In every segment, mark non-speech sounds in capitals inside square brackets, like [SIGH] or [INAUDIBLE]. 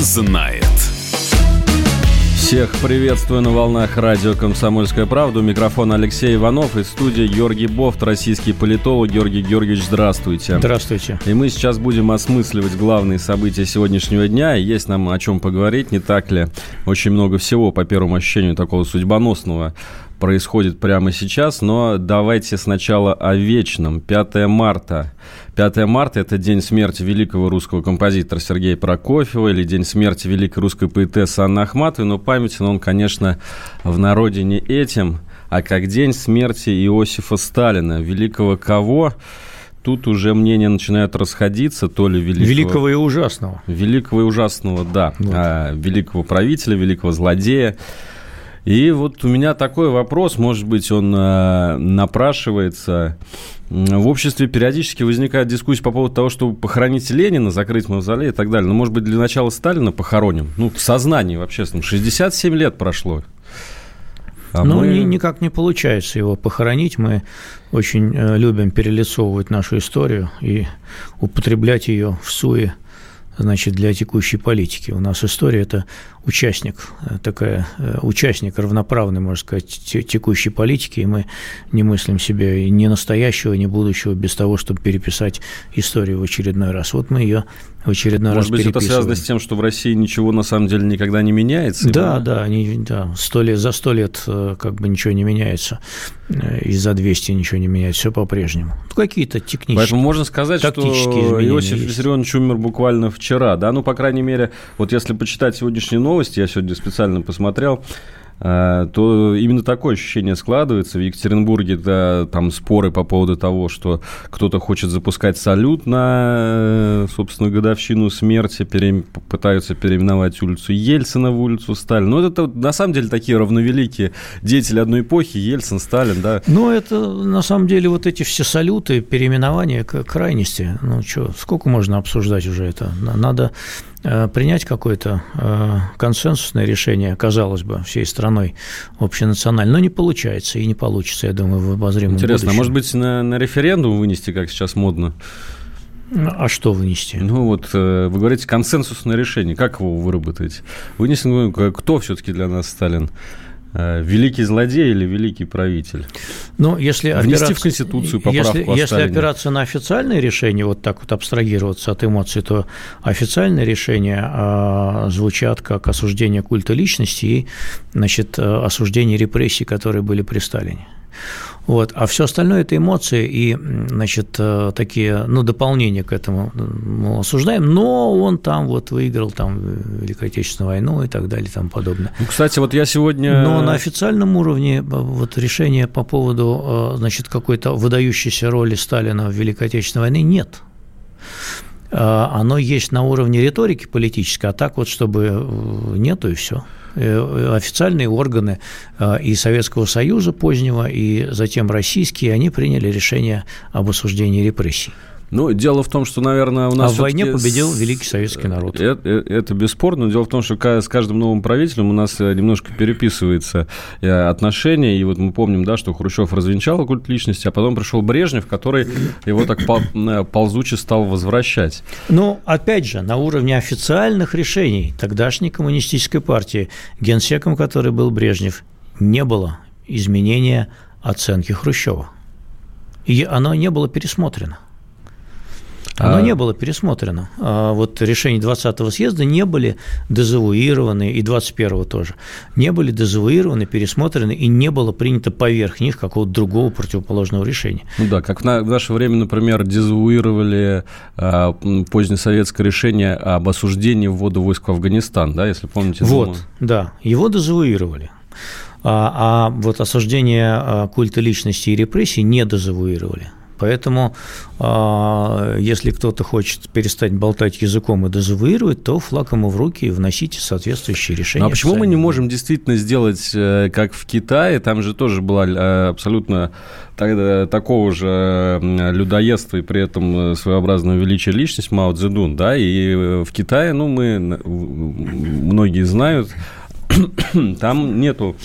знает. Всех приветствую на волнах радио «Комсомольская правда». У микрофона Алексей Иванов из студии Георгий Бофт, российский политолог. Георгий Георгиевич, здравствуйте. Здравствуйте. И мы сейчас будем осмысливать главные события сегодняшнего дня. И есть нам о чем поговорить, не так ли? Очень много всего, по первому ощущению, такого судьбоносного происходит прямо сейчас, но давайте сначала о вечном. 5 марта. 5 марта – это день смерти великого русского композитора Сергея Прокофьева или день смерти великой русской поэтессы Анны Ахматовой, но памятен он, конечно, в народе не этим, а как день смерти Иосифа Сталина, великого кого – тут уже мнения начинают расходиться, то ли великого... Великого и ужасного. Великого и ужасного, да. Вот. А, великого правителя, великого злодея. И вот у меня такой вопрос, может быть, он э, напрашивается. В обществе периодически возникает дискуссия по поводу того, чтобы похоронить Ленина, закрыть мавзолей и так далее. Но, может быть, для начала Сталина похороним? Ну, в сознании в общественном. 67 лет прошло. А ну, мы... ни, никак не получается его похоронить. Мы очень э, любим перелицовывать нашу историю и употреблять ее в суе значит, для текущей политики. У нас история – это участник, э, такая, э, участник равноправный, можно сказать, текущей политики, и мы не мыслим себе ни настоящего, ни будущего без того, чтобы переписать историю в очередной раз. Вот мы ее в очередной Может раз быть, это связано с тем, что в России ничего на самом деле никогда не меняется? Да, да, они, да. Сто лет, за сто лет э, как бы ничего не меняется, и за 200 ничего не меняется, все по-прежнему. Ну, какие-то технические, Поэтому можно сказать, что Иосиф Виссарионович умер буквально вчера, да? Ну, по крайней мере, вот если почитать сегодняшние новости, новости, я сегодня специально посмотрел, а, то именно такое ощущение складывается. В Екатеринбурге да, там споры по поводу того, что кто-то хочет запускать салют на, собственно, годовщину смерти, пере, пытаются переименовать улицу Ельцина в улицу Сталина. Ну, это на самом деле такие равновеликие деятели одной эпохи, Ельцин, Сталин, да. Ну, это на самом деле вот эти все салюты, переименования к крайности. Ну, что, сколько можно обсуждать уже это? Надо Э, принять какое-то э, консенсусное решение, казалось бы, всей страной общенациональное, но не получается и не получится, я думаю, в обозримом Интересно, будущем. а может быть на, на референдум вынести, как сейчас модно? А что вынести? Ну вот э, вы говорите консенсусное решение, как его выработать? Вынести, ну, кто все-таки для нас Сталин? Э, великий злодей или великий правитель? Ну, если Внести опираться, в Конституцию поправку если, если опираться на официальное решение, вот так вот абстрагироваться от эмоций, то официальные решения а, звучат как осуждение культа личности и значит, э, осуждение репрессий, которые были при Сталине. Вот. А все остальное – это эмоции и, значит, э, такие, ну, дополнения к этому мы осуждаем, но он там вот выиграл там Великую Отечественную войну и так далее и тому подобное. Ну, кстати, вот я сегодня… Но на официальном уровне вот решения по поводу, э, значит, какой-то выдающейся роли Сталина в Великой Отечественной войне нет э, оно есть на уровне риторики политической, а так вот, чтобы нету и все. Э, официальные органы э, и Советского Союза позднего, и затем российские, они приняли решение об осуждении репрессий. Ну, дело в том, что, наверное, у нас... А в войне победил великий советский народ. Это, э, это бесспорно. Дело в том, что с каждым новым правителем у нас э, немножко переписывается э, отношения. И вот мы помним, да, что Хрущев развенчал культ личности, а потом пришел Брежнев, который его так ползуче стал возвращать. Ну, опять же, на уровне официальных решений тогдашней коммунистической партии, генсеком который был Брежнев, не было изменения оценки Хрущева. И оно не было пересмотрено. Оно а... не было пересмотрено. А вот решения 20-го съезда не были дезавуированы, и 21-го тоже, не были дезавуированы, пересмотрены, и не было принято поверх них какого-то другого противоположного решения. Ну да, как в наше время, например, дезавуировали а, позднесоветское решение об осуждении ввода войск в Афганистан, да, если помните. Вот, думаю. да, его дезавуировали. А, а вот осуждение а, культа личности и репрессий не дезавуировали. Поэтому, а, если кто-то хочет перестать болтать языком и дезавуировать, то флаг ему в руки и вносите соответствующие решения. Ну, а почему мы не можем действительно сделать, э, как в Китае? Там же тоже была э, абсолютно такого же людоедства и при этом э, своеобразного величия личность Мао Цзэдун, да, и в Китае, ну, мы, многие знают, [COUGHS] там нету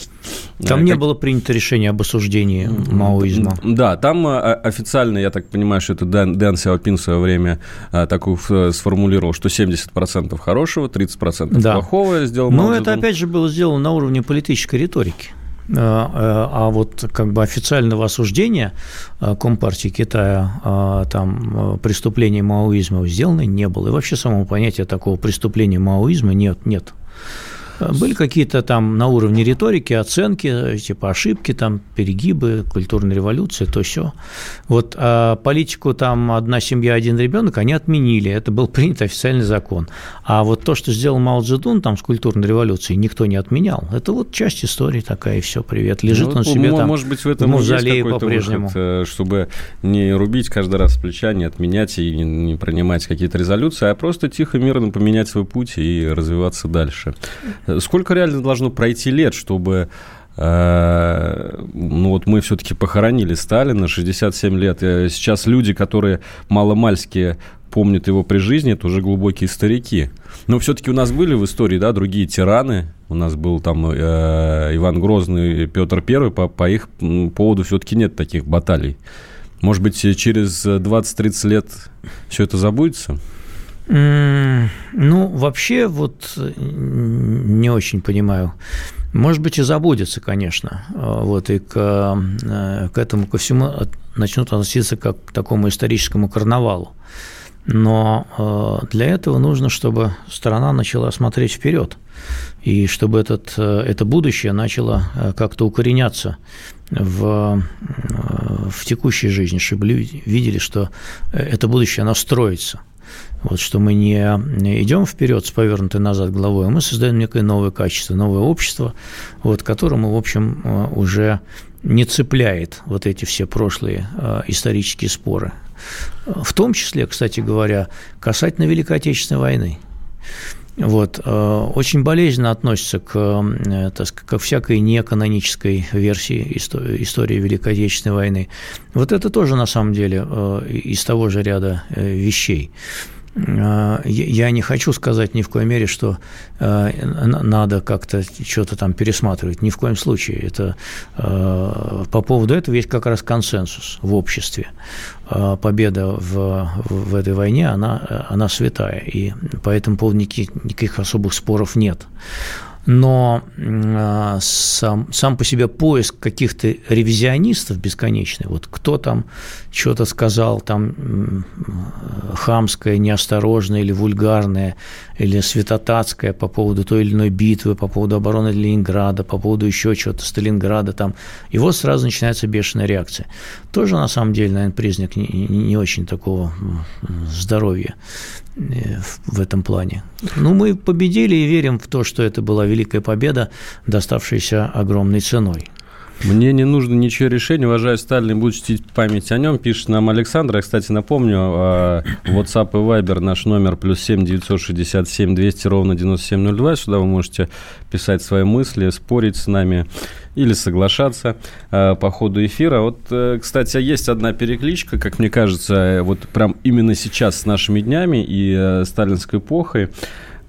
там как... не было принято решение об осуждении маоизма. Да, там официально, я так понимаю, что это Дэн, Дэн Сяопин в свое время такую сформулировал, что 70% хорошего, 30% да. плохого сделал Но это, опять же, было сделано на уровне политической риторики. Э, э, а вот как бы официального осуждения э, Компартии Китая там преступлений маоизма сделано не было. И вообще самого понятия такого преступления маоизма нет, нет. Были какие-то там на уровне риторики оценки, типа ошибки, там перегибы, культурная революция, то все. Вот а политику там одна семья, один ребенок, они отменили. Это был принят официальный закон. А вот то, что сделал Мао Цзэдун там с культурной революцией, никто не отменял. Это вот часть истории такая, и все, привет. Лежит ну, он себе там может быть, в этом мавзолее по-прежнему. Выход, э, чтобы не рубить каждый раз плеча, не отменять и не, не принимать какие-то резолюции, а просто тихо, мирно поменять свой путь и развиваться дальше. Сколько реально должно пройти лет, чтобы э, ну вот мы все-таки похоронили Сталина, 67 лет. Сейчас люди, которые маломальски помнят его при жизни, это уже глубокие старики. Но все-таки у нас были в истории, да, другие тираны. У нас был там э, Иван Грозный, Петр Первый. По, по их поводу все-таки нет таких баталий. Может быть, через 20-30 лет все это забудется? Ну, вообще, вот не очень понимаю. Может быть, и забудется, конечно. Вот, и к, э, к этому, ко всему начнут относиться как к такому историческому карнавалу. Но э, для этого нужно, чтобы страна начала смотреть вперед, и чтобы этот, э, это будущее начало как-то укореняться в, в текущей жизни, чтобы люди видели, что это будущее, оно строится – вот, что мы не идем вперед с повернутой назад головой, а мы создаем некое новое качество, новое общество, вот, которому, в общем, э, уже не цепляет вот эти все прошлые э, исторические споры. В том числе, кстати говоря, касательно Великой Отечественной войны. Вот, э, очень болезненно относится к, так сказать, ко всякой неканонической версии истории Великой Отечественной войны. Вот это тоже, на самом деле, из того же ряда вещей. А, я не хочу сказать ни в коей мере, что а, надо как-то что-то там пересматривать. Ни в коем случае. Это, а, по поводу этого есть как раз консенсус в обществе. Победа в, в этой войне, она, она святая. И по этому поводу никаких, никаких особых споров нет но э, сам, сам по себе поиск каких-то ревизионистов бесконечный, вот кто там что-то сказал, там хамское, неосторожное или вульгарное, или святотатское по поводу той или иной битвы, по поводу обороны Ленинграда, по поводу еще чего-то, Сталинграда там, и вот сразу начинается бешеная реакция. Тоже, на самом деле, наверное, признак не, не очень такого здоровья в этом плане. Ну, мы победили и верим в то, что это была великая победа, доставшаяся огромной ценой. Мне не нужно ничего решения, уважаю Сталин, буду чтить память о нем, пишет нам Александр. Я, кстати, напомню, а, WhatsApp и Viber наш номер плюс 7 967 200 ровно 9702. Сюда вы можете писать свои мысли, спорить с нами или соглашаться э, по ходу эфира. Вот, э, кстати, есть одна перекличка, как мне кажется, вот прям именно сейчас с нашими днями и э, сталинской эпохой.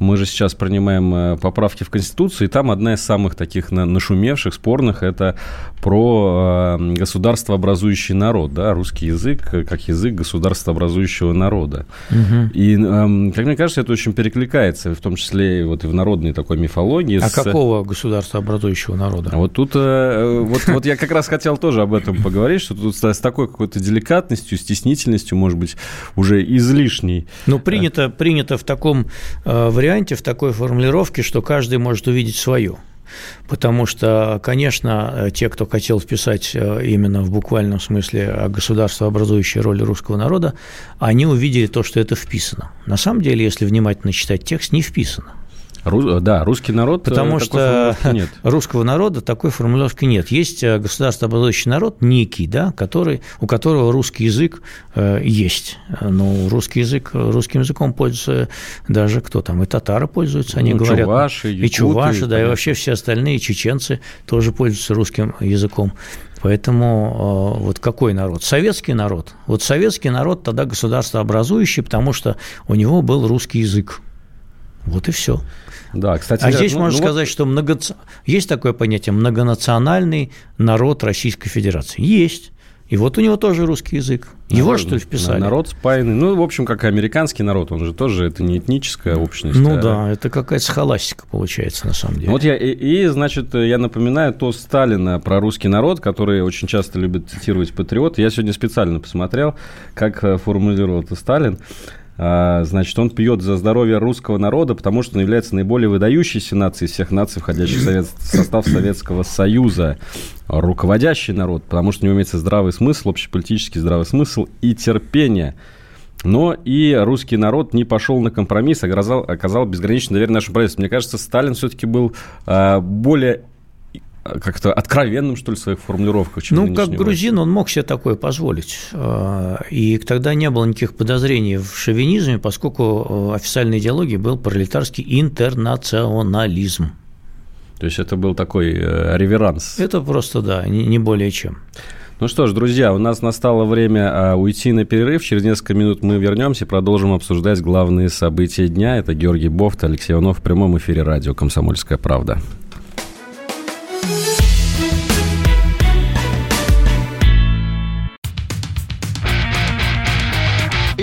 Мы же сейчас принимаем э, поправки в Конституцию, и там одна из самых таких нашумевших, спорных, это про э, государствообразующий народ, да, русский язык как язык государствообразующего народа. Угу. И, эм, как мне кажется, это очень перекликается, в том числе вот и в народной такой мифологии. А с... какого государствообразующего народа? А вот тут, э, вот, вот я как раз хотел тоже об этом поговорить, что тут с такой какой-то деликатностью, стеснительностью, может быть, уже излишней. Ну, принято, принято в таком варианте, варианте, в такой формулировке, что каждый может увидеть свое. Потому что, конечно, те, кто хотел вписать э, именно в буквальном смысле о государствообразующей роли русского народа, они увидели то, что это вписано. На самом деле, если внимательно читать текст, не вписано. Ру, да, русский народ. Э, Потому что нет. [LAUGHS] русского народа такой формулировки нет. Есть э, государствообразующий народ некий, да, который, у которого русский язык э, есть. Но русский язык, русским языком пользуются даже кто там, и татары пользуются, они ну, говорят. Чуваши, якуты, и чуваши, да, и вообще все остальные чеченцы тоже пользуются русским языком. Поэтому вот какой народ? Советский народ. Вот советский народ тогда государство образующий, потому что у него был русский язык. Вот и все. Да, кстати. А здесь ну, можно ну, сказать, вот... что много... есть такое понятие многонациональный народ Российской Федерации. Есть. И вот у него тоже русский язык. Его, народ, что ли, вписали? Народ спаянный. Ну, в общем, как и американский народ. Он же тоже, это не этническая общность. Ну а... да, это какая-то схоластика получается, на самом деле. Вот я, и, и, значит, я напоминаю то Сталина про русский народ, который очень часто любит цитировать патриот. Я сегодня специально посмотрел, как э, формулировал это Сталин. А, значит, он пьет за здоровье русского народа, потому что он является наиболее выдающейся нацией из всех наций, входящих в, совет, состав Советского Союза. Руководящий народ, потому что у него имеется здравый смысл, общеполитический здравый смысл и терпение. Но и русский народ не пошел на компромисс, оказал, оказал безграничное доверие нашему правительству. Мне кажется, Сталин все-таки был э, более как-то откровенным, что ли, в своих формулировках. Ну, как грузин, он мог себе такое позволить. А, и тогда не было никаких подозрений в шовинизме, поскольку официальной идеологией был пролетарский интернационализм. То есть это был такой э, реверанс. Это просто, да, не более чем. Ну что ж, друзья, у нас настало время а, уйти на перерыв. Через несколько минут мы вернемся и продолжим обсуждать главные события дня. Это Георгий Бофт, Алексей Иванов в прямом эфире радио «Комсомольская правда».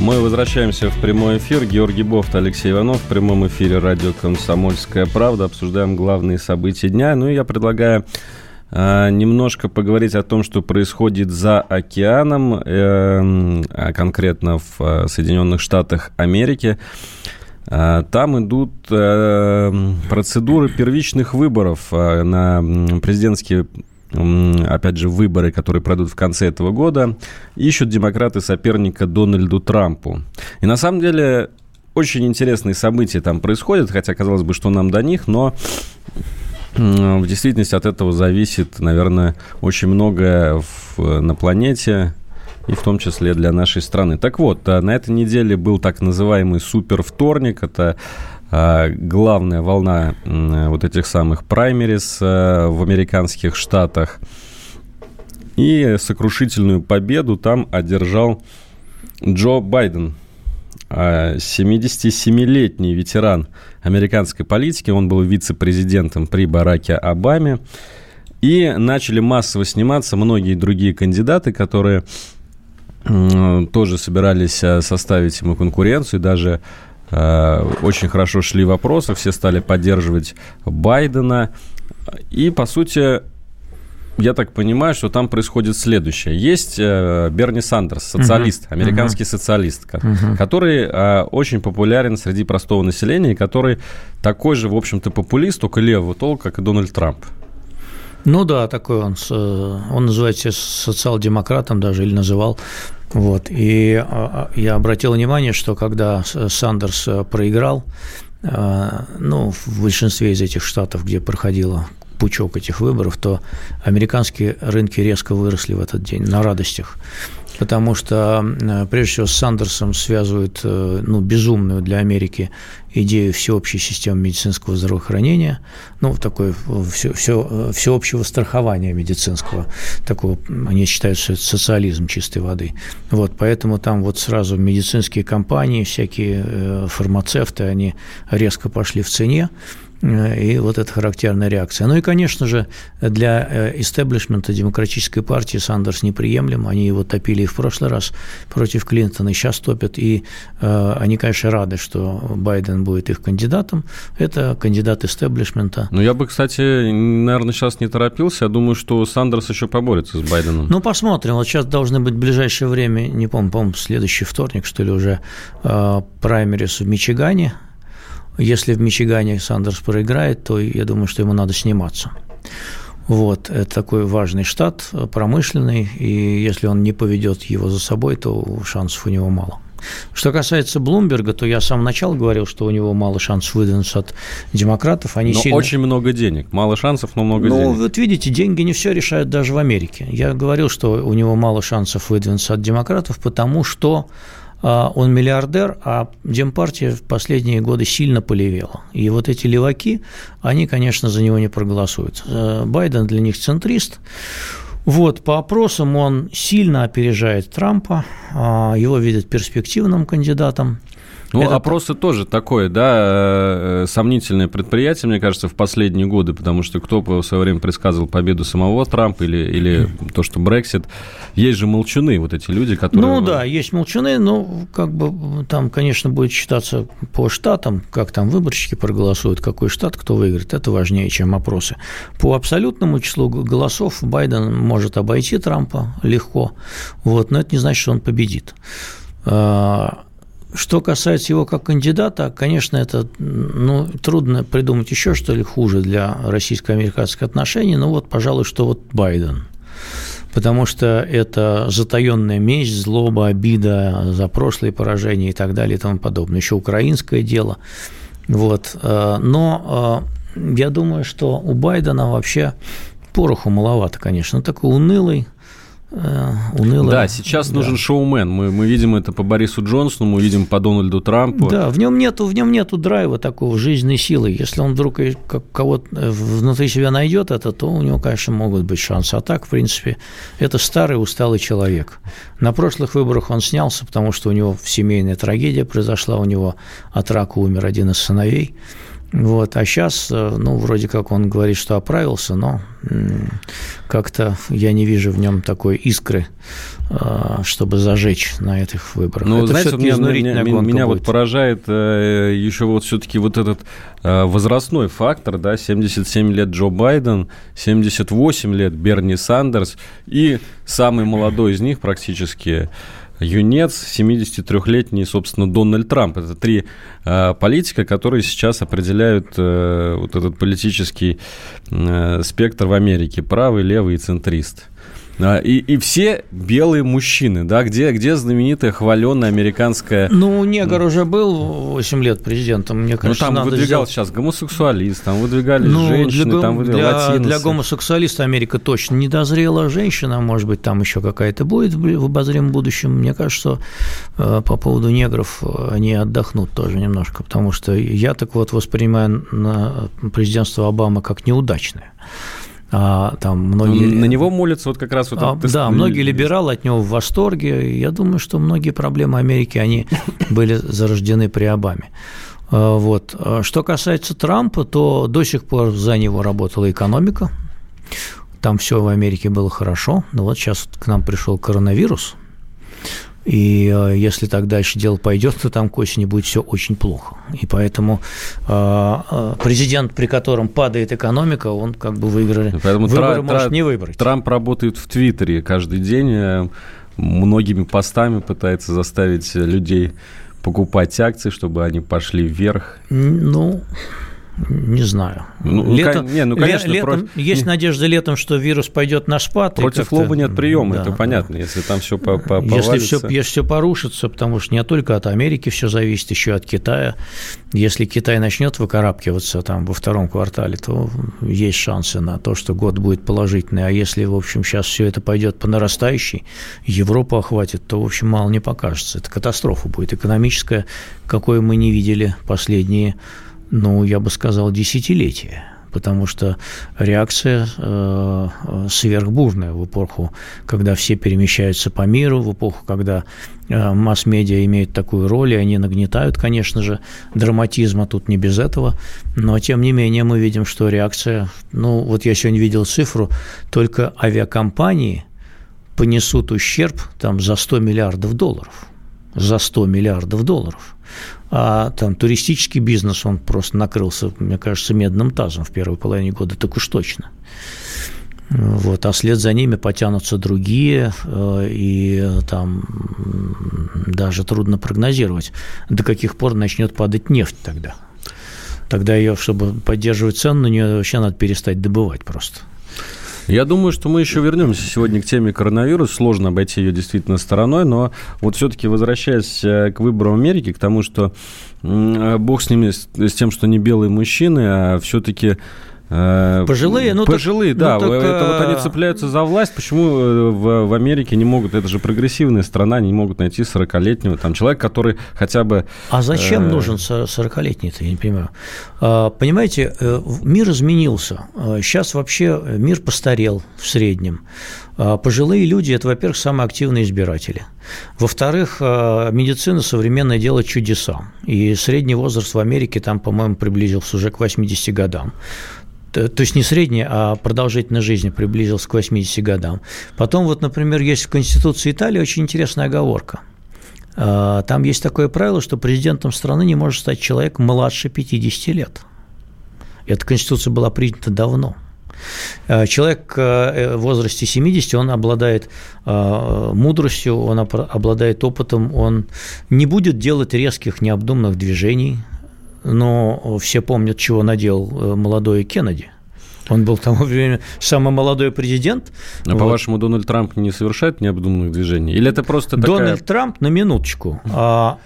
Мы возвращаемся в прямой эфир. Георгий Бофт, Алексей Иванов в прямом эфире радио «Комсомольская правда». Обсуждаем главные события дня. Ну и я предлагаю э, немножко поговорить о том, что происходит за океаном, э, а конкретно в э, Соединенных Штатах Америки. Там идут процедуры первичных выборов на президентские опять же, выборы, которые пройдут в конце этого года, ищут демократы соперника Дональду Трампу. И на самом деле очень интересные события там происходят, хотя казалось бы, что нам до них, но в действительности от этого зависит, наверное, очень многое в, на планете, и в том числе для нашей страны. Так вот, а, на этой неделе был так называемый супер вторник. Это главная волна вот этих самых праймерис а, в американских штатах. И сокрушительную победу там одержал Джо Байден, 77-летний ветеран американской политики. Он был вице-президентом при Бараке Обаме. И начали массово сниматься многие другие кандидаты, которые тоже собирались э, составить ему конкуренцию, даже э, очень хорошо шли вопросы, все стали поддерживать Байдена. И, по сути, я так понимаю, что там происходит следующее. Есть э, Берни Сандерс, социалист, uh-huh. американский uh-huh. социалист, uh-huh. который э, очень популярен среди простого населения, который такой же, в общем-то, популист, только левого толка, как и Дональд Трамп. Ну да, такой он. Он называет себя социал-демократом даже, или называл. Вот. И а, а, я обратил внимание, что когда Сандерс э, проиграл, э, ну, в большинстве из этих штатов, где проходило пучок этих выборов, то американские рынки резко выросли в этот день на радостях потому что, э, прежде всего, с Сандерсом связывают э, ну, безумную для Америки идею всеобщей системы медицинского здравоохранения, ну, такое все, все, всеобщего страхования медицинского, такого, они считают, что это социализм чистой воды. Вот, поэтому там вот сразу медицинские компании, всякие э, фармацевты, они резко пошли в цене, Э, и вот это характерная реакция. Ну и, конечно же, для э, истеблишмента демократической партии Сандерс неприемлем. Они его топили и в прошлый раз против Клинтона, и сейчас топят. И э, они, конечно, рады, что Байден будет их кандидатом. Это кандидат истеблишмента. Ну, я бы, кстати, наверное, сейчас не торопился. Я думаю, что Сандерс еще поборется с Байденом. Ну, посмотрим. Вот сейчас должны быть в ближайшее время, не помню, по-моему, следующий вторник, что ли, уже э, праймерис в Мичигане – если в Мичигане Сандерс проиграет, то я думаю, что ему надо сниматься. Вот, это такой важный штат, промышленный, и если он не поведет его за собой, то шансов у него мало. Что касается Блумберга, то я с самого начала говорил, что у него мало шансов выдвинуться от демократов. Они но сильно... очень много денег. Мало шансов, но много ну, денег. вот видите, деньги не все решают даже в Америке. Я говорил, что у него мало шансов выдвинуться от демократов, потому что он миллиардер, а Демпартия в последние годы сильно полевела. И вот эти леваки, они, конечно, за него не проголосуют. Э, Байден для них центрист. Вот, по опросам он сильно опережает Трампа, а, его видят перспективным кандидатом. Ну, это опросы тоже такое, да, э, сомнительное предприятие, мне кажется, в последние годы, потому что кто в свое время предсказывал победу самого Трампа или, или то, что Брексит, есть же молчуны, вот эти люди, которые... Ну да, есть молчуны, но как бы там, конечно, будет считаться по штатам, как там выборщики проголосуют, какой штат, кто выиграет, это важнее, чем опросы. По абсолютному числу голосов Байден может обойти Трампа легко, вот, но это не значит, что он победит. Что касается его как кандидата, конечно, это ну, трудно придумать еще что ли хуже для российско-американских отношений, но вот, пожалуй, что вот Байден. Потому что это затаенная месть, злоба, обида за прошлые поражения и так далее и тому подобное. Еще украинское дело. Вот. Э, но э, я думаю, что у Байдена вообще пороху маловато, конечно. Он такой унылый, уныло. Да, сейчас да. нужен шоумен. Мы, мы видим это по Борису Джонсону, мы видим по Дональду Трампу. Да, в нем нету, в нем нету драйва такого жизненной силы. Если он вдруг кого-то э, внутри себя найдет это, то у него, конечно, могут быть шансы. А так, в принципе, это старый усталый человек. На прошлых выборах он снялся, потому что у него семейная трагедия произошла, у него от рака умер один из сыновей. Вот, а сейчас, э, ну, вроде как он говорит, что оправился, но как-то я не вижу в нем такой искры, э, чтобы зажечь на этих выборах. Ну, Это знаете, меня, меня, меня вот поражает э, еще вот все-таки вот этот возрастной фактор, да, 77 лет Джо Байден, 78 лет Берни Сандерс и самый молодой из них практически юнец, 73-летний, собственно, Дональд Трамп. Это три э, политика, которые сейчас определяют э, вот этот политический э, спектр в Америке. Правый, левый и центрист. А, и, и все белые мужчины, да, где, где знаменитая хваленая американская... Ну, негр уже был 8 лет президентом, мне кажется, Ну, там выдвигал сделать... сейчас гомосексуалист, там выдвигали ну, женщины, для, там выдвигали для, для гомосексуалиста Америка точно не дозрела женщина, может быть, там еще какая-то будет в обозримом будущем. Мне кажется, что э, по поводу негров они отдохнут тоже немножко, потому что я так вот воспринимаю на президентство Обамы как неудачное. А, там многие... На него молятся вот как раз вот... А, да, многие либералы от него в восторге. Я думаю, что многие проблемы Америки, они [LAUGHS] были зарождены при Обаме. А, вот. А что касается Трампа, то до сих пор за него работала экономика. Там все в Америке было хорошо. Но вот сейчас к нам пришел коронавирус. И э, если так дальше дело пойдет, то там к осени будет все очень плохо. И поэтому э, э, президент, при котором падает экономика, он как бы выиграли. Поэтому Выборы Тра- может не выбрать. Трамп работает в Твиттере каждый день, многими постами пытается заставить людей покупать акции, чтобы они пошли вверх. Ну, не знаю. Ну, ну летом, не, ну, конечно, летом, против... есть надежда летом, что вирус пойдет на спад. Против лоба нет приема, да, это понятно, да. если там все по -по если все, если все порушится, потому что не только от Америки все зависит, еще от Китая. Если Китай начнет выкарабкиваться там во втором квартале, то есть шансы на то, что год будет положительный. А если, в общем, сейчас все это пойдет по нарастающей, Европу охватит, то, в общем, мало не покажется. Это катастрофа будет экономическая, какой мы не видели последние ну, я бы сказал, десятилетия. потому что реакция э, сверхбурная в эпоху, когда все перемещаются по миру, в эпоху, когда э, масс-медиа имеют такую роль, и они нагнетают, конечно же, драматизма, тут не без этого, но тем не менее мы видим, что реакция, ну вот я сегодня видел цифру, только авиакомпании понесут ущерб там за 100 миллиардов долларов, за 100 миллиардов долларов а там туристический бизнес, он просто накрылся, мне кажется, медным тазом в первой половине года, так уж точно. Вот, а след за ними потянутся другие, э, и там даже трудно прогнозировать, до каких пор начнет падать нефть тогда. Тогда ее, чтобы поддерживать цену, на нее вообще надо перестать добывать просто. Я думаю, что мы еще вернемся сегодня к теме коронавируса. Сложно обойти ее действительно стороной, но вот все-таки возвращаясь э, к выборам Америки, к тому, что бог с ними, с тем, что не белые мужчины, а все-таки Э, пожилые, ну Пожилые, так, да. Ну, так, это вот они э, цепляются за власть. Почему э, в, в Америке не могут, это же прогрессивная страна, они не могут найти 40-летнего там человека, который хотя бы... А зачем э... нужен 40-летний-то, я не понимаю. А, понимаете, мир изменился. Сейчас вообще мир постарел в среднем. А, пожилые люди – это, во-первых, самые активные избиратели. Во-вторых, медицина современная делает чудеса. И средний возраст в Америке там, по-моему, приблизился уже к 80 годам то есть не средняя, а продолжительность жизни приблизилась к 80 годам. Потом вот, например, есть в Конституции Италии очень интересная оговорка. А, там есть такое правило, что президентом страны не может стать человек младше 50 лет. Эта Конституция была принята давно. А, человек э, в возрасте 70, он обладает мудростью, он обладает опытом, он не будет делать резких, необдуманных движений, но все помнят, чего надел э, молодой Кеннеди. Он был в тому время самый молодой президент. А вот. по-вашему, Дональд Трамп не совершает необдуманных движений? Или это просто такая... Дональд Трамп, на минуточку, а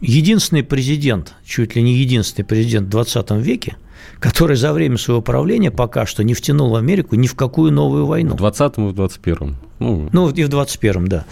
единственный президент, чуть ли не единственный президент в 20 веке, который за время своего правления пока что не втянул Америку ни в какую новую войну. В 20-м и в 21-м. Ну, ну, и в 21-м, да.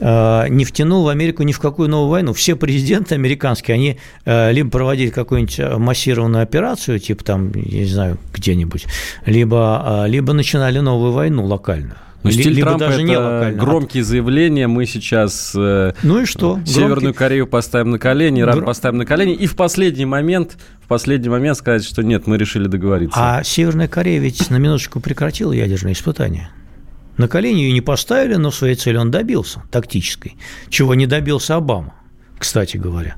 А, не втянул в Америку ни в какую новую войну. Все президенты американские, они а, либо проводили какую-нибудь массированную операцию, типа там, я не знаю, где-нибудь, либо, а, либо начинали новую войну локальную. Но стиль Либо Трампа даже это не громкие заявления. Мы сейчас э, ну и что? Северную Громкий... Корею поставим на колени, Иран Гр... поставим на колени. И в последний момент, в последний момент сказать, что нет, мы решили договориться. А Северная Корея ведь на минуточку прекратила ядерные испытания. На колени ее не поставили, но своей цели он добился, тактической, чего не добился Обама кстати говоря.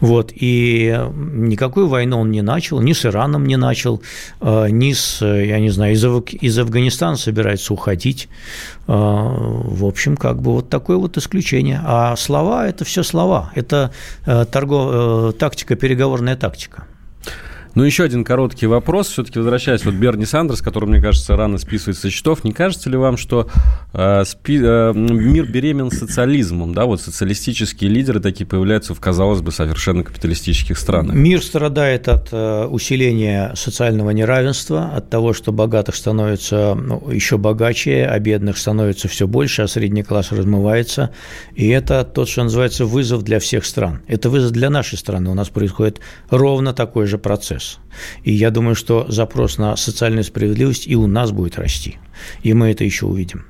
Вот, и никакую войну он не начал, ни с Ираном не начал, э, ни с, я не знаю, из, из Афганистана собирается уходить. Э, в общем, как бы вот такое вот исключение. А слова – это все слова, это э, торгов, тактика, переговорная тактика. Ну, еще один короткий вопрос. Все-таки возвращаясь, вот Берни Сандерс, который, мне кажется, рано списывается со счетов, не кажется ли вам, что э, спи, э, мир беремен социализмом? Да, вот социалистические лидеры такие появляются в, казалось бы, совершенно капиталистических странах. Мир страдает от э, усиления социального неравенства, от того, что богатых становится ну, еще богаче, а бедных становится все больше, а средний класс размывается. И это тот, что называется, вызов для всех стран. Это вызов для нашей страны. У нас происходит ровно такой же процесс прогресс. И я думаю, что запрос на социальную справедливость и у нас будет расти. И мы это еще увидим.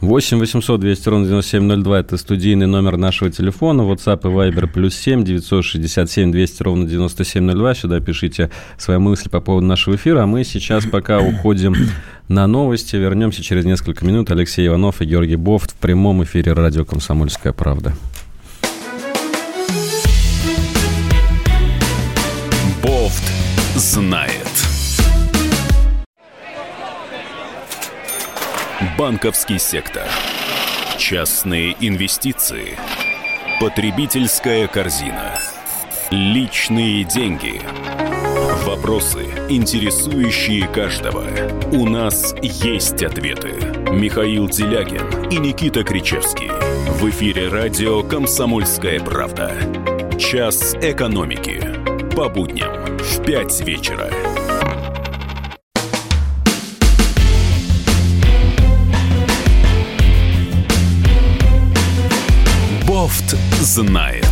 8 800 200 ровно 9702 – это студийный номер нашего телефона. WhatsApp и Viber плюс 7 967 200 ровно 9702. Сюда пишите свои мысли по поводу нашего эфира. А мы сейчас пока уходим [COUGHS] на новости. Вернемся через несколько минут. Алексей Иванов и Георгий Бофт в прямом эфире радио «Комсомольская правда». Знает. Банковский сектор. Частные инвестиции. Потребительская корзина. Личные деньги. Вопросы, интересующие каждого. У нас есть ответы. Михаил Делягин и Никита Кричевский. В эфире радио «Комсомольская правда». Час экономики. По будням в 5 вечера. Бофт знает.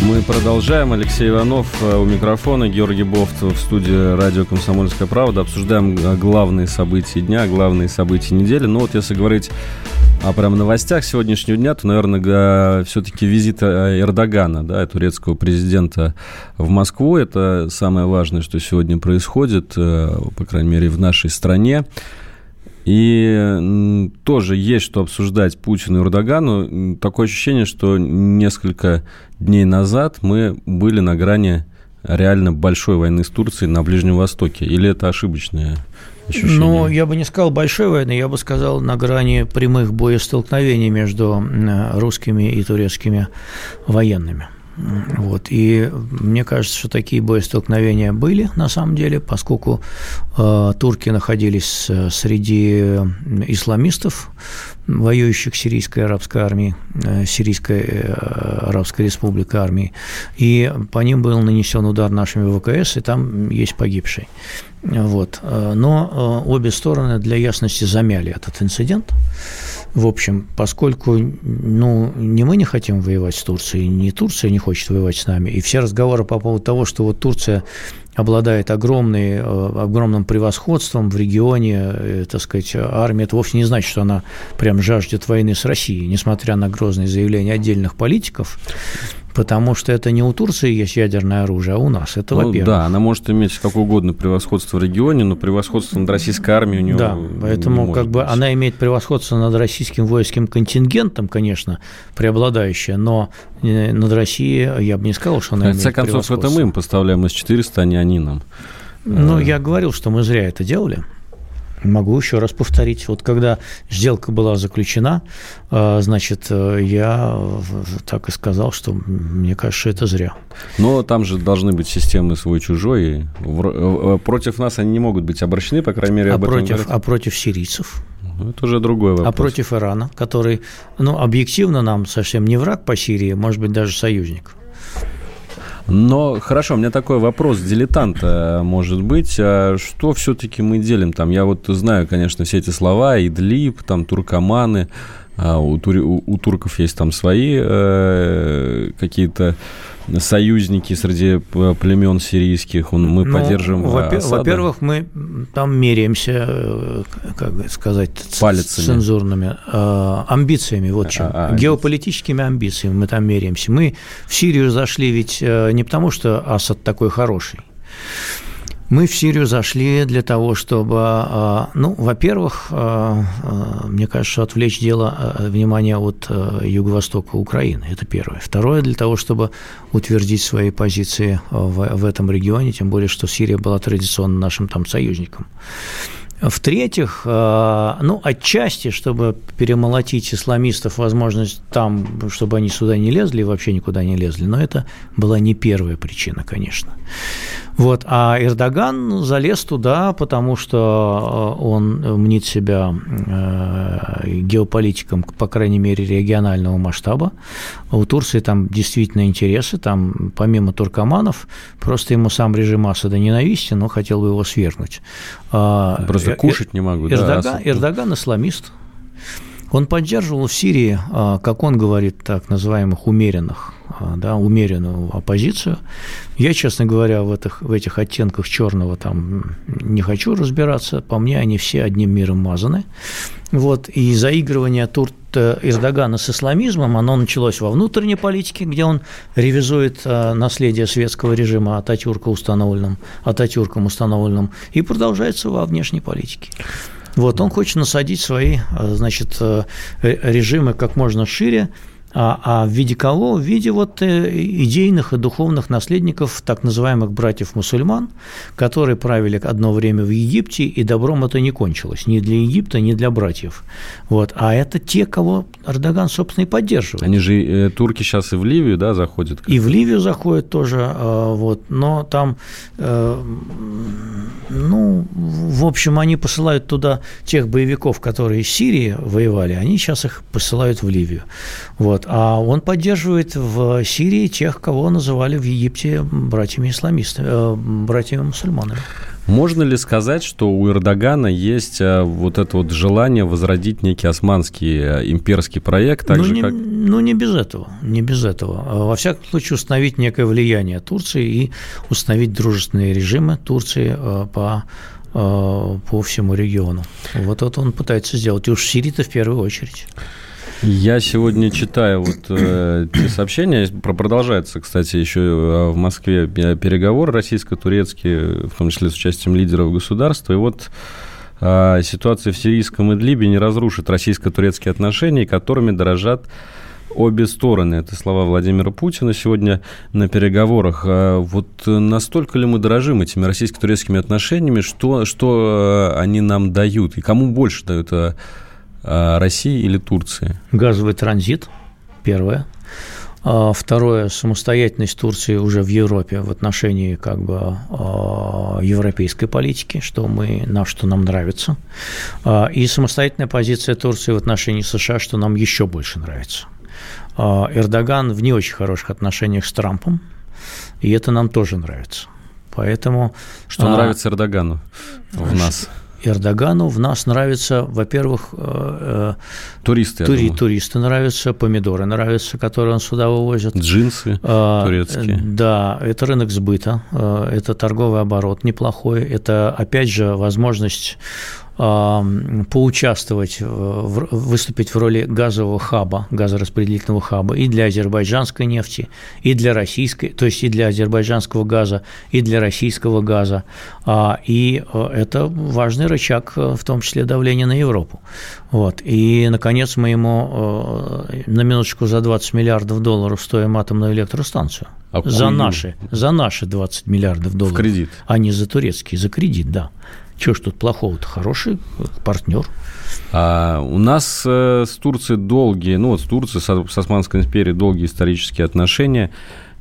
Мы продолжаем. Алексей Иванов э, у микрофона, Георгий Бофт в студии радио «Комсомольская правда». Обсуждаем э, главные события дня, главные события недели. Но вот если говорить о прям новостях сегодняшнего дня, то, наверное, все-таки визит э, Эрдогана, да, турецкого президента в Москву. Это самое важное, что сегодня происходит, по крайней мере, в нашей стране. И тоже есть что обсуждать Путину и Эрдогану. Такое ощущение, что несколько дней назад мы были на грани реально большой войны с Турцией на Ближнем Востоке. Или это ошибочное ощущение? Ну, я бы не сказал большой войны, я бы сказал на грани прямых боестолкновений между русскими и турецкими военными. Вот. И мне кажется, что такие боестолкновения были на самом деле, поскольку э, турки находились э, среди исламистов, воюющих сирийской арабской армии, э, сирийской э, арабской республикой армии, и по ним был нанесен удар нашими ВКС, и там есть погибший. Вот. Э, но обе стороны для ясности замяли этот инцидент. В общем, поскольку ну, не мы не хотим воевать с Турцией, не Турция не хочет воевать с нами, и все разговоры по поводу того, что вот Турция обладает огромной, э, огромным превосходством в регионе, э, так сказать, армия, это вовсе не значит, что она прям жаждет войны с Россией, несмотря на грозные заявления отдельных политиков. Потому что это не у Турции есть ядерное оружие, а у нас. Это ну, во-первых. Да, она может иметь как угодно превосходство в регионе, но превосходство над российской армией у нее Да, поэтому как бы быть. она имеет превосходство над российским воинским контингентом, конечно, преобладающее, но э, над Россией я бы не сказал, что она В конце концов, это мы им поставляем С-400, а не они нам. Ну, я говорил, что мы зря это делали. Могу еще раз повторить. Вот когда сделка была заключена, э, значит, э, я так и сказал, что мне кажется, это зря. Но там же должны быть системы свой-чужой. Э, против нас они не могут быть обращены, по крайней мере, а об против, этом А против сирийцев? Ну, это уже другой вопрос. А против Ирана, который, ну, объективно нам совсем не враг по Сирии, может быть, даже союзник. Но хорошо, у меня такой вопрос дилетанта может быть. А что все-таки мы делим там? Я вот знаю, конечно, все эти слова, Идлиб, там туркоманы, а у, тур, у, у турков есть там свои э, какие-то союзники среди племен сирийских. Мы ну, поддерживаем во- Во-первых, мы там меряемся, э, как сказать, Палецами. цензурными э, амбициями. Вот чем. А, а, Геополитическими амбициями мы там меряемся. Мы в Сирию зашли ведь э, не потому, что Асад такой хороший. Мы в Сирию зашли для того, чтобы, а, ну, во-первых, а, а, мне кажется, отвлечь дело внимания от юго-востока Украины. Это первое. Второе, для того, чтобы утвердить свои позиции в, в этом регионе, тем более, что Сирия была традиционно нашим там союзником. В-третьих, ну, отчасти, чтобы перемолотить исламистов, возможность там, чтобы они сюда не лезли, вообще никуда не лезли, но это была не первая причина, конечно. Вот. А Эрдоган залез туда, потому что э, он мнит себя э, геополитиком, по крайней мере, регионального масштаба. У Турции там действительно интересы, там помимо туркоманов, просто ему сам режим Асада ненавистен, но хотел бы его свергнуть. А, просто э, кушать не могу. Эрдоган, да, Эрдоган исламист. Он поддерживал в Сирии, а, как он говорит, так называемых умеренных, да, умеренную оппозицию. Я, честно говоря, в этих, в этих оттенках черного там не хочу разбираться. По мне, они все одним миром мазаны. Вот, и заигрывание Тур Эрдогана с исламизмом, оно началось во внутренней политике, где он ревизует а, наследие светского режима Ататюрка установленным, Ататюрком установленным, и продолжается во внешней политике. Вот, он хочет насадить свои, э, значит, э, режимы как можно шире, а, а в виде кого? В виде вот э, идейных и духовных наследников так называемых братьев-мусульман, которые правили одно время в Египте, и добром это не кончилось ни для Египта, ни для братьев. Вот. А это те, кого Эрдоган, собственно, и поддерживает. Они же, э, турки сейчас и в Ливию, да, заходят? И в Ливию заходят тоже, э, вот, но там, э, ну, в общем, они посылают туда тех боевиков, которые из Сирии воевали, они сейчас их посылают в Ливию. Вот. А он поддерживает в Сирии тех, кого называли в Египте братьями исламистами, э, братьями мусульманами. Можно ли сказать, что у Эрдогана есть э, вот это вот желание возродить некий османский э, имперский проект, так ну, же, не, как... ну, не без этого, не без этого. Во всяком случае, установить некое влияние Турции и установить дружественные режимы Турции по по всему региону. Вот это он пытается сделать. И уж в Сирии-то в первую очередь. Я сегодня читаю вот э, те сообщения, продолжается, кстати, еще э, в Москве переговоры российско-турецкие, в том числе с участием лидеров государства, и вот э, ситуация в сирийском Идлибе не разрушит российско-турецкие отношения, которыми дорожат обе стороны. Это слова Владимира Путина сегодня на переговорах. А вот настолько ли мы дорожим этими российско-турецкими отношениями, что, что э, они нам дают? И кому больше дают? А, России или Турции? Газовый транзит, первое. А, второе, самостоятельность Турции уже в Европе в отношении как бы а, европейской политики, что, мы, на, что нам нравится. И самостоятельная позиция Турции в отношении США, что нам еще больше нравится. Эрдоган в не очень хороших отношениях с Трампом, и это нам тоже нравится. Поэтому... Что нравится Эрдогану в нас? Эрдогану в нас нравится, во-первых, э, э, туристы, тури, туристы нравятся, помидоры нравятся, которые он сюда вывозит. Джинсы а, турецкие. Да, это рынок сбыта, э, это торговый оборот неплохой, это, опять же, возможность поучаствовать, выступить в роли газового хаба, газораспределительного хаба и для азербайджанской нефти, и для российской, то есть и для азербайджанского газа, и для российского газа. А, и э, это важный рычаг, э, в том числе давления на Европу. Вот. И, наконец, мы ему э, на минуточку за 20 миллиардов долларов стоим атомную электростанцию. А за наши, за наши 20 миллиардов долларов. В кредит. А не за турецкие, за кредит, да. Чего ж тут плохого-то? Хороший партнер. А у нас э, с Турцией долгие, ну вот с Турцией, с, с Османской империей долгие исторические отношения.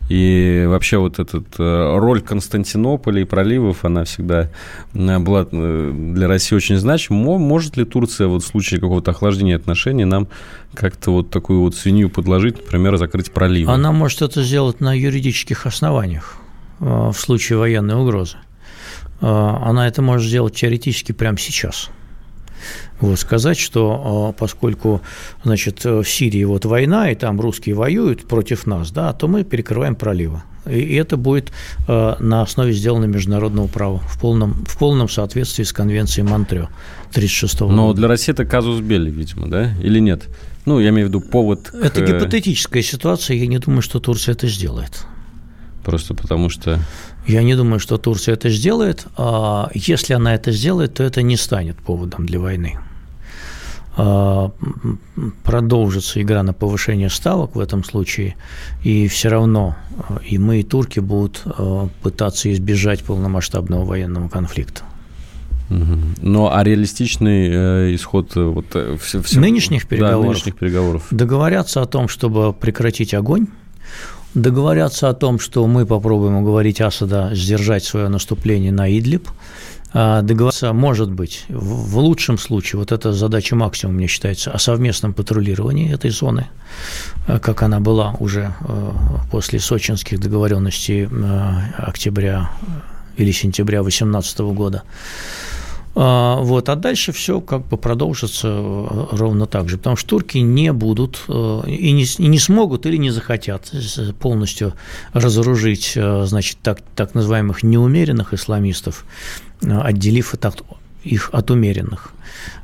И вообще вот эта э, роль Константинополя и проливов, она всегда э, была для России очень значима. Может ли Турция вот в случае какого-то охлаждения отношений нам как-то вот такую вот свинью подложить, например, закрыть проливы? Она может это сделать на юридических основаниях в случае военной угрозы. А, она это может сделать теоретически прямо сейчас. Вот, сказать, что а, поскольку значит, в Сирии вот война, и там русские воюют против нас, да, то мы перекрываем проливы. И это будет на основе сделано международного права в полном, в полном соответствии с конвенцией Монтрео 1936 года. Но для России это казус Белли, видимо, да? Или нет? Ну, я имею в виду повод... К... Это гипотетическая ситуация, я не думаю, что Турция это сделает. Просто потому что... Я не думаю, что Турция это сделает. А если она это сделает, то это не станет поводом для войны. А, продолжится игра на повышение ставок в этом случае, и все равно а, и мы, и турки будут а, пытаться избежать полномасштабного военного конфликта. Ну, а реалистичный э, исход э, вот, э, все, все, нынешних, переговоров, да, нынешних переговоров договорятся о том, чтобы прекратить огонь, договорятся о том, что мы попробуем уговорить Асада сдержать свое наступление на Идлиб, а, договориться, может быть, в лучшем случае, вот эта задача максимум, мне считается, о совместном патрулировании этой зоны, а, как она была уже а, после сочинских договоренностей октября или сентября 2018 года. А, вот, а дальше все как бы продолжится э, ровно так же, потому что турки не будут э, и не, не смогут или не захотят полностью разоружить, э, значит, так, так называемых неумеренных исламистов, отделив от, их от умеренных.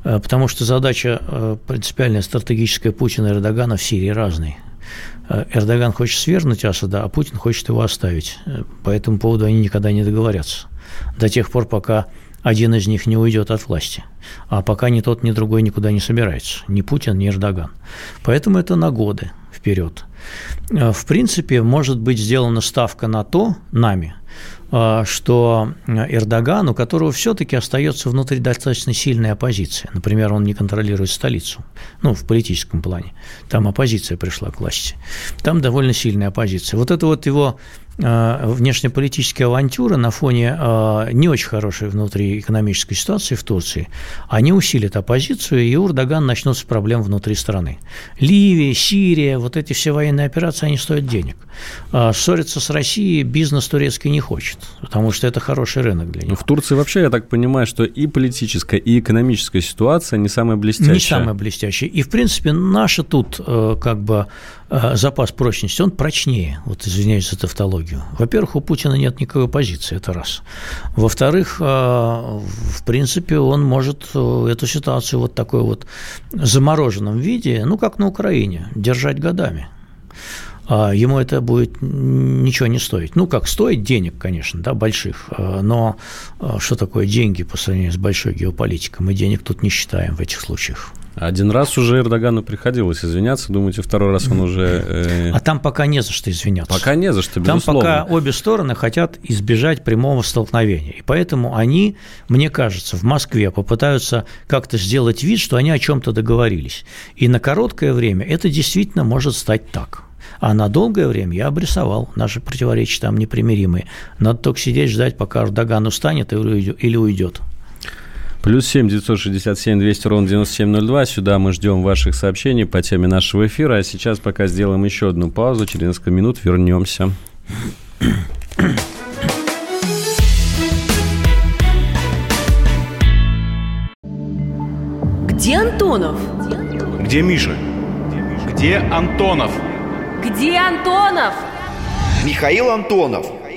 Потому что задача принципиальная, стратегическая Путина и Эрдогана в Сирии разные. Эрдоган хочет свергнуть Асада, а Путин хочет его оставить. По этому поводу они никогда не договорятся. До тех пор, пока один из них не уйдет от власти. А пока ни тот, ни другой никуда не собирается. Ни Путин, ни Эрдоган. Поэтому это на годы вперед. А, в принципе, может быть сделана ставка на то, нами, а, что Эрдоган, у которого все-таки остается внутри достаточно сильная оппозиция, например, он не контролирует столицу, ну, в политическом плане, там оппозиция пришла к власти, там довольно сильная оппозиция. Вот это вот его э, внешнеполитические авантюры на фоне э, не очень хорошей внутриэкономической ситуации в Турции, они усилят оппозицию, и у Эрдогана начнутся проблемы внутри страны. Ливия, Сирия, вот эти все военные операции, они стоят денег. А ссориться с Россией бизнес турецкий не хочет, потому что это хороший рынок для них. Ну, в Турции вообще, я так понимаю, что и политическая, и экономическая ситуация не самая блестящая. Не самая блестящая. И, в принципе, наша тут э, как бы э, запас прочности, он прочнее, вот извиняюсь за тавтологию. Во-первых, у Путина нет никакой позиции, это раз. Во-вторых, э, в принципе, он может эту ситуацию вот такой вот замороженном виде, ну, как на Украине, держать годами. А ему это будет ничего не стоить. Ну, как стоит денег, конечно, да, больших, а, но а, что такое деньги по сравнению с большой геополитикой? Мы денег тут не считаем в этих случаях. Один раз уже Эрдогану приходилось извиняться, думаете, второй раз он уже... Э... А там пока не за что извиняться. Пока не за что, безусловно. Там пока обе стороны хотят избежать прямого столкновения. И поэтому они, мне кажется, в Москве попытаются как-то сделать вид, что они о чем-то договорились. И на короткое время это действительно может стать так. А на долгое время я обрисовал наши противоречия там непримиримые. Надо только сидеть, ждать, пока Эрдоган устанет или уйдет. Плюс семь девятьсот шестьдесят семь двести ровно девяносто семь ноль два. Сюда мы ждем ваших сообщений по теме нашего эфира. А сейчас пока сделаем еще одну паузу. Через несколько минут вернемся. Где Антонов? Где Миша? Где Антонов? Где Антонов? Михаил Антонов.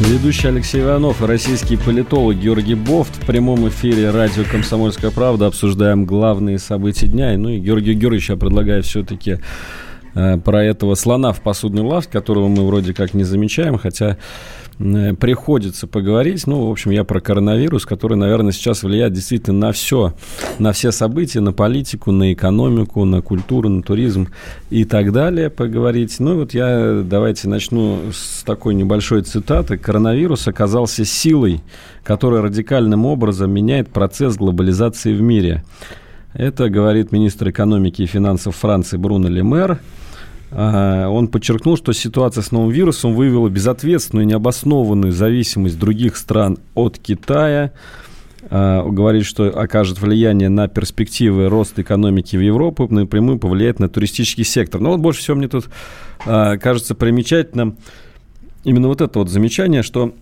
Ведущий Алексей Иванов и российский политолог Георгий Бофт в прямом эфире радио «Комсомольская правда» обсуждаем главные события дня. Ну и Георгию Георгиевичу я предлагаю все-таки э, про этого слона в посудной лавке, которого мы вроде как не замечаем, хотя приходится поговорить. Ну, в общем, я про коронавирус, который, наверное, сейчас влияет действительно на все, на все события, на политику, на экономику, на культуру, на туризм и так далее поговорить. Ну, вот я давайте начну с такой небольшой цитаты. Коронавирус оказался силой, которая радикальным образом меняет процесс глобализации в мире. Это говорит министр экономики и финансов Франции Бруно Лемер – он подчеркнул, что ситуация с новым вирусом выявила безответственную и необоснованную зависимость других стран от Китая. Говорит, что окажет влияние на перспективы роста экономики в Европе, напрямую повлияет на туристический сектор. Но вот больше всего мне тут кажется примечательным именно вот это вот замечание, что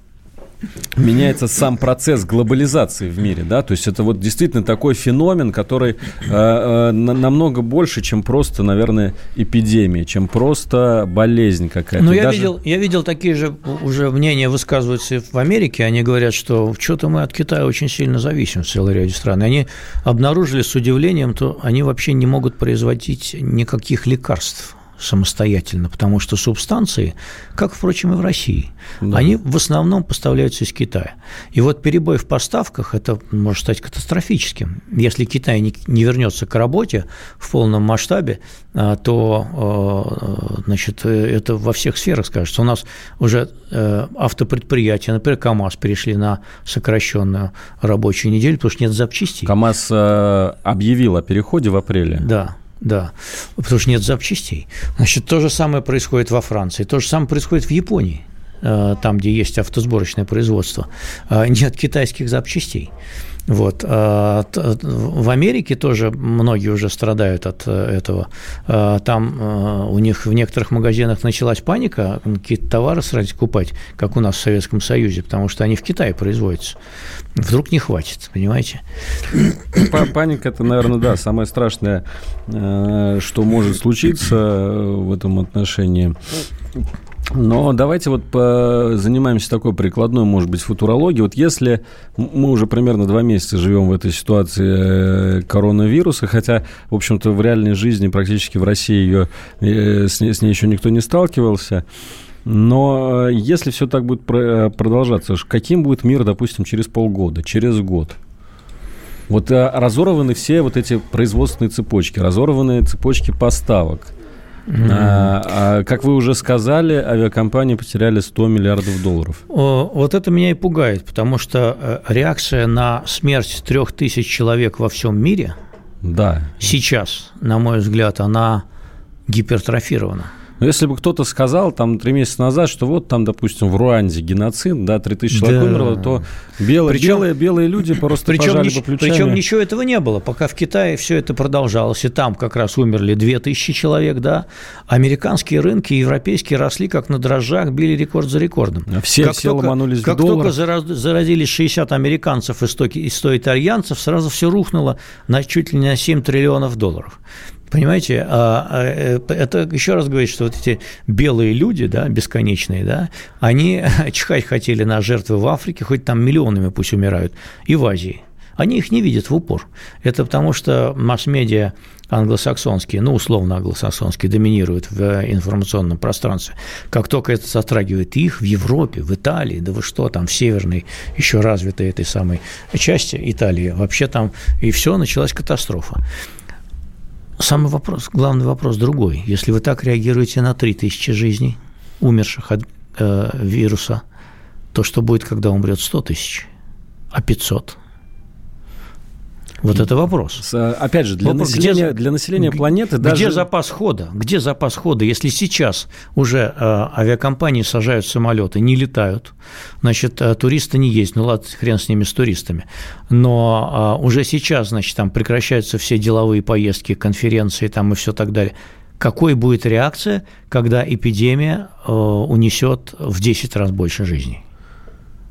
меняется сам процесс глобализации в мире, да, то есть это вот действительно такой феномен, который э, э, намного больше, чем просто, наверное, эпидемия, чем просто болезнь какая-то. Ну, я, Даже... видел, я видел такие же уже мнения высказываются в Америке, они говорят, что что-то мы от Китая очень сильно зависим в целой ряде стран. Они обнаружили с удивлением, то они вообще не могут производить никаких лекарств самостоятельно, потому что субстанции, как, впрочем, и в России, да. они в основном поставляются из Китая. И вот перебой в поставках, это может стать катастрофическим. Если Китай не, не вернется к работе в полном масштабе, а, то а, значит, это во всех сферах скажется. У нас уже э, автопредприятия, например, КАМАЗ, перешли на сокращенную рабочую неделю, потому что нет запчастей. КАМАЗ э, объявил о переходе в апреле. Да. Да, потому что нет запчастей. Значит, то же самое происходит во Франции, то же самое происходит в Японии э, там, где есть автосборочное производство, э, нет китайских запчастей. Вот. А, в Америке тоже многие уже страдают от э, этого. А, там э, у них в некоторых магазинах началась паника, какие-то товары сразу покупать, как у нас в Советском Союзе, потому что они в Китае производятся. Вдруг не хватит, понимаете? Паника – это, наверное, да, самое страшное, э, что может случиться в этом отношении. Но давайте вот занимаемся такой прикладной, может быть, футурологией. Вот если мы уже примерно два месяца живем в этой ситуации э, коронавируса, хотя, в общем-то, в реальной жизни практически в России ее, э, с, ней, с ней еще никто не сталкивался, Но э, если все так будет про- продолжаться, каким будет мир, допустим, через полгода, через год? Вот разорваны все вот эти производственные цепочки, разорваны цепочки поставок. Mm-hmm. А, а, как вы уже сказали, авиакомпании потеряли 100 миллиардов долларов. Вот это меня и пугает, потому что э, реакция на смерть трех тысяч человек во всем мире да. сейчас, на мой взгляд, она гипертрофирована. Но если бы кто-то сказал там три месяца назад, что вот там, допустим, в Руанде геноцид, да, 3000 человек да. умерло, то белые, причем, белые, белые люди просто причем, пожали бы плечами. Причем ничего этого не было, пока в Китае все это продолжалось, и там как раз умерли 2000 человек, да. Американские рынки, европейские росли как на дрожжах, били рекорд за рекордом. А все, как все только, ломанулись как в доллар. только заразились 60 американцев и 100, и 100 итальянцев, сразу все рухнуло на чуть ли не на 7 триллионов долларов. Понимаете, а, а, э, это еще раз говорит, что вот эти белые люди, да, бесконечные, да, они [LAUGHS] чихать хотели на жертвы в Африке, хоть там миллионами пусть умирают, и в Азии. Они их не видят в упор. Это потому, что масс-медиа англосаксонские, ну, условно англосаксонские, доминируют в информационном пространстве. Как только это затрагивает их в Европе, в Италии, да вы что, там в северной, еще развитой этой самой части Италии, вообще там и все, началась катастрофа. Самый вопрос, главный вопрос другой. Если вы так реагируете на 3000 жизней, умерших от э, вируса, то что будет, когда умрет 100 тысяч, а 500? Вот это вопрос. Опять же, для вопрос, населения, где, для населения планеты даже... Где запас хода? Где запас хода? Если сейчас уже э, авиакомпании сажают самолеты, не летают, значит, э, туристы не есть, ну ладно, хрен с ними, с туристами, но э, уже сейчас, значит, там прекращаются все деловые поездки, конференции там и все так далее. Какой будет реакция, когда эпидемия э, унесет в 10 раз больше жизней?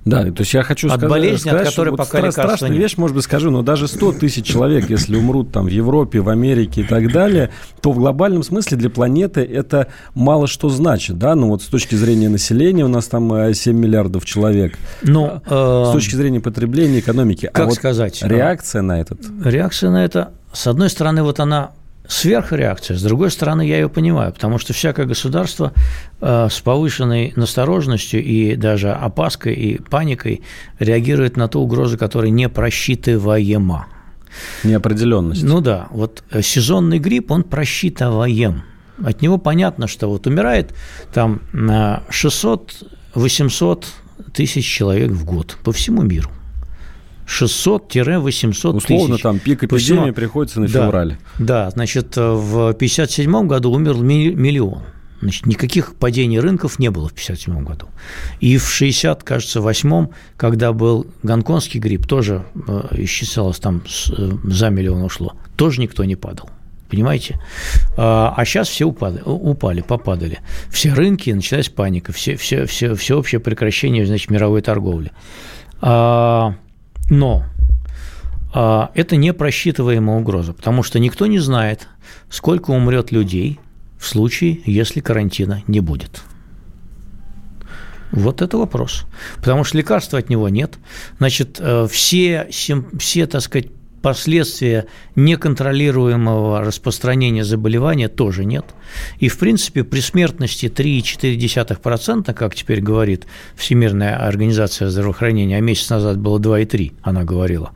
Да, то есть я хочу от сказать, болезни, сказать, от которой вот пока стра- страшная нет. вещь, может быть, скажу, но даже 100 тысяч человек, если умрут там в Европе, в Америке и так далее, то в глобальном смысле для планеты это мало что значит, да, ну вот с точки зрения населения у нас там 7 э, миллиардов человек, ну, э, с точки зрения потребления, экономики. Как а вот сказать? Реакция на этот? Реакция на это, с одной стороны, вот она сверхреакция. С другой стороны, я ее понимаю, потому что всякое государство э, с повышенной настороженностью и даже опаской и паникой реагирует на ту угрозу, которая не просчитываема. Неопределенность. Ну да, вот э, сезонный грипп, он просчитываем. От него понятно, что вот умирает там 600-800 тысяч человек в год по всему миру. 600-800 тысяч. Условно, там пик эпидемии Почему? приходится на февраль. Да, значит, в 1957 году умер миллион. Значит, никаких падений рынков не было в 1957 году. И в 60, кажется, восьмом, когда был гонконгский грипп, тоже э, исчислялось там э, за миллион ушло, тоже никто не падал. Понимаете? А, а сейчас все упали, упали, попадали. Все рынки, началась паника, все, все, все, всеобщее прекращение значит, мировой торговли. А, но а, это непросчитываемая угроза, потому что никто не знает, сколько умрет людей в случае, если карантина не будет. Вот это вопрос. Потому что лекарства от него нет. Значит, э, все, все так сказать, последствия неконтролируемого распространения заболевания тоже нет. И, в принципе, при смертности 3,4%, как теперь говорит Всемирная организация здравоохранения, а месяц назад было 2,3%, она говорила,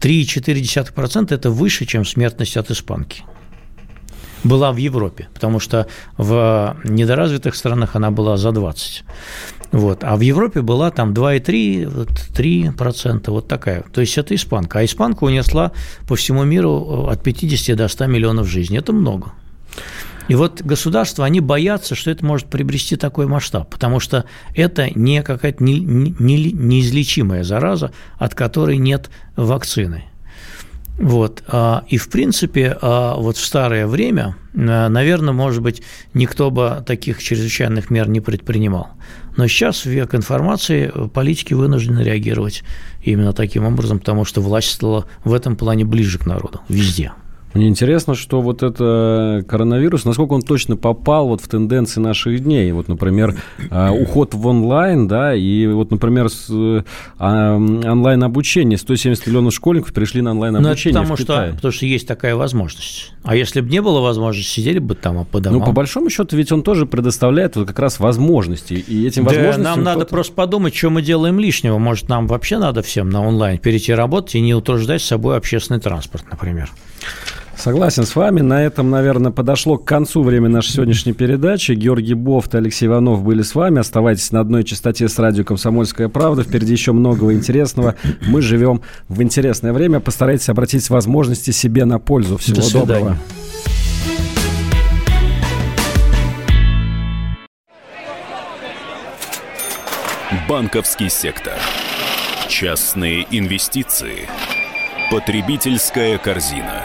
3,4% – это выше, чем смертность от испанки была в Европе, потому что в недоразвитых странах она была за 20. Вот. А в Европе была там 2,3, вот, 3%, вот такая. То есть это испанка. А испанка унесла по всему миру от 50 до 100 миллионов жизней. Это много. И вот государства, они боятся, что это может приобрести такой масштаб, потому что это не какая-то не, не, неизлечимая зараза, от которой нет вакцины. Вот. А, и, в принципе, а, вот в старое время, а, наверное, может быть, никто бы таких чрезвычайных мер не предпринимал. Но сейчас, в век информации, политики вынуждены реагировать именно таким образом, потому что власть стала в этом плане ближе к народу, везде. Мне интересно, что вот это коронавирус, насколько он точно попал вот в тенденции наших дней. Вот, например, а, уход в онлайн, да, и вот, например, а, онлайн-обучение. 170 миллионов школьников пришли на онлайн-обучение ну, потому, в Китае. Что, потому что есть такая возможность. А если бы не было возможности, сидели бы там по домам. Ну, по большому счету, ведь он тоже предоставляет вот как раз возможности. И этим да, возможностям... нам надо просто подумать, что мы делаем лишнего. Может, нам вообще надо всем на онлайн перейти работать и не утруждать с собой общественный транспорт, например. Согласен с вами. На этом, наверное, подошло к концу время нашей сегодняшней передачи. Георгий Бофт и Алексей Иванов были с вами. Оставайтесь на одной частоте с радио «Комсомольская правда». Впереди еще многого интересного. Мы живем в интересное время. Постарайтесь обратить возможности себе на пользу. Всего До доброго. Банковский сектор. Частные инвестиции. Потребительская корзина.